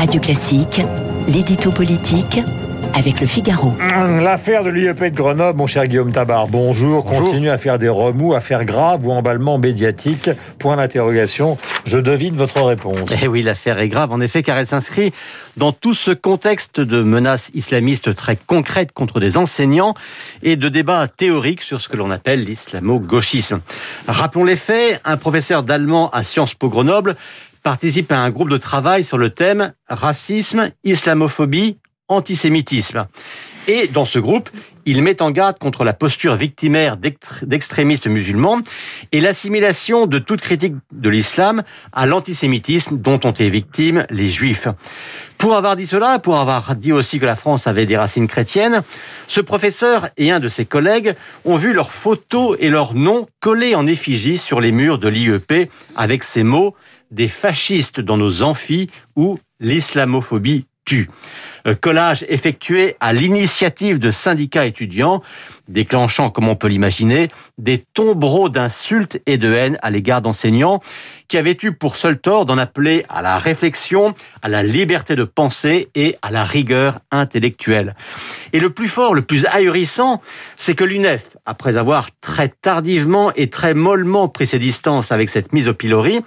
Radio Classique, l'édito politique avec le Figaro. L'affaire de l'IEP de Grenoble, mon cher Guillaume Tabar, bonjour, continue à faire des remous, à faire grave ou emballement médiatique. Point d'interrogation. Je devine votre réponse. Eh oui, l'affaire est grave, en effet, car elle s'inscrit dans tout ce contexte de menaces islamistes très concrètes contre des enseignants et de débats théoriques sur ce que l'on appelle l'islamo-gauchisme. Rappelons les faits, un professeur d'allemand à Sciences Po Grenoble participe à un groupe de travail sur le thème racisme, islamophobie, antisémitisme. Et dans ce groupe, il met en garde contre la posture victimaire d'extrémistes musulmans et l'assimilation de toute critique de l'islam à l'antisémitisme dont ont été victimes les juifs. Pour avoir dit cela, pour avoir dit aussi que la France avait des racines chrétiennes, ce professeur et un de ses collègues ont vu leurs photos et leurs noms collés en effigie sur les murs de l'IEP avec ces mots des fascistes dans nos amphis ou l'islamophobie tue. Euh, collage effectué à l'initiative de syndicats étudiants, déclenchant, comme on peut l'imaginer, des tombereaux d'insultes et de haine à l'égard d'enseignants qui avaient eu pour seul tort d'en appeler à la réflexion, à la liberté de penser et à la rigueur intellectuelle. Et le plus fort, le plus ahurissant, c'est que l'UNEF, après avoir très tardivement et très mollement pris ses distances avec cette mise au pilori,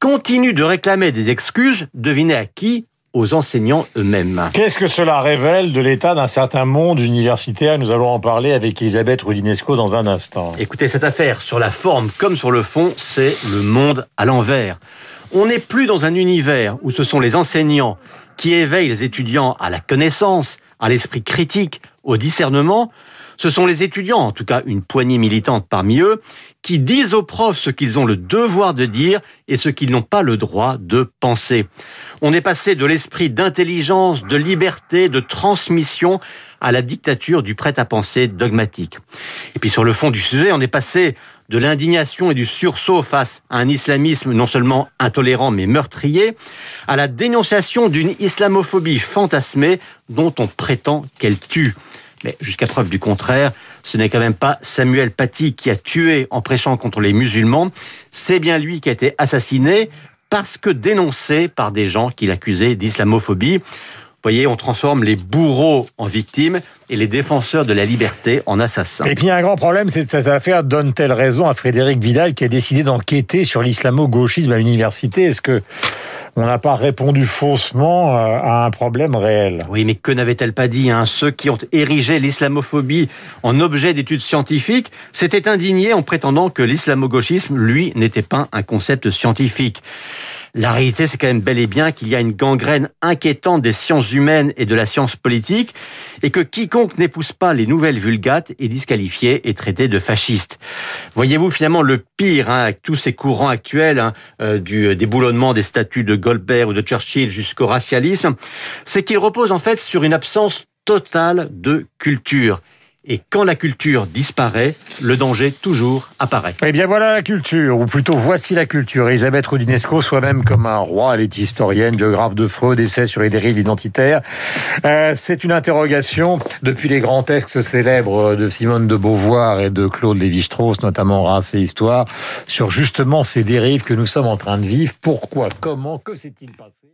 continue de réclamer des excuses, devinez à qui? Aux enseignants eux-mêmes. Qu'est-ce que cela révèle de l'état d'un certain monde universitaire? Nous allons en parler avec Elisabeth Rudinesco dans un instant. Écoutez, cette affaire, sur la forme comme sur le fond, c'est le monde à l'envers. On n'est plus dans un univers où ce sont les enseignants qui éveillent les étudiants à la connaissance, à l'esprit critique, au discernement. Ce sont les étudiants, en tout cas une poignée militante parmi eux, qui disent aux profs ce qu'ils ont le devoir de dire et ce qu'ils n'ont pas le droit de penser. On est passé de l'esprit d'intelligence, de liberté, de transmission à la dictature du prêt-à-penser dogmatique. Et puis sur le fond du sujet, on est passé de l'indignation et du sursaut face à un islamisme non seulement intolérant mais meurtrier, à la dénonciation d'une islamophobie fantasmée dont on prétend qu'elle tue. Mais jusqu'à preuve du contraire, ce n'est quand même pas Samuel Paty qui a tué en prêchant contre les musulmans, c'est bien lui qui a été assassiné parce que dénoncé par des gens qui l'accusaient d'islamophobie. Vous voyez, on transforme les bourreaux en victimes et les défenseurs de la liberté en assassins. Et puis, un grand problème, c'est que cette affaire donne-t-elle raison à Frédéric Vidal qui a décidé d'enquêter sur l'islamo-gauchisme à l'université? Est-ce que on n'a pas répondu faussement euh, à un problème réel. Oui, mais que n'avait-elle pas dit hein? Ceux qui ont érigé l'islamophobie en objet d'études scientifiques s'étaient indignés en prétendant que l'islamo-gauchisme, lui, n'était pas un concept scientifique. La réalité, c'est quand même bel et bien qu'il y a une gangrène inquiétante des sciences humaines et de la science politique, et que quiconque n'épouse pas les nouvelles vulgates est disqualifié et traité de fasciste. Voyez-vous finalement le pire, hein, avec tous ces courants actuels, hein, euh, du déboulonnement des statuts de Goldberg ou de Churchill jusqu'au racialisme, c'est qu'il repose en fait sur une absence totale de culture. Et quand la culture disparaît, le danger toujours apparaît. Eh bien voilà la culture, ou plutôt voici la culture. Elisabeth Rudinesco, soi-même comme un roi, elle est historienne, biographe de Freud, essai sur les dérives identitaires. Euh, c'est une interrogation depuis les grands textes célèbres de Simone de Beauvoir et de Claude Lévi-Strauss, notamment Race et Histoire, sur justement ces dérives que nous sommes en train de vivre. Pourquoi Comment Que s'est-il passé?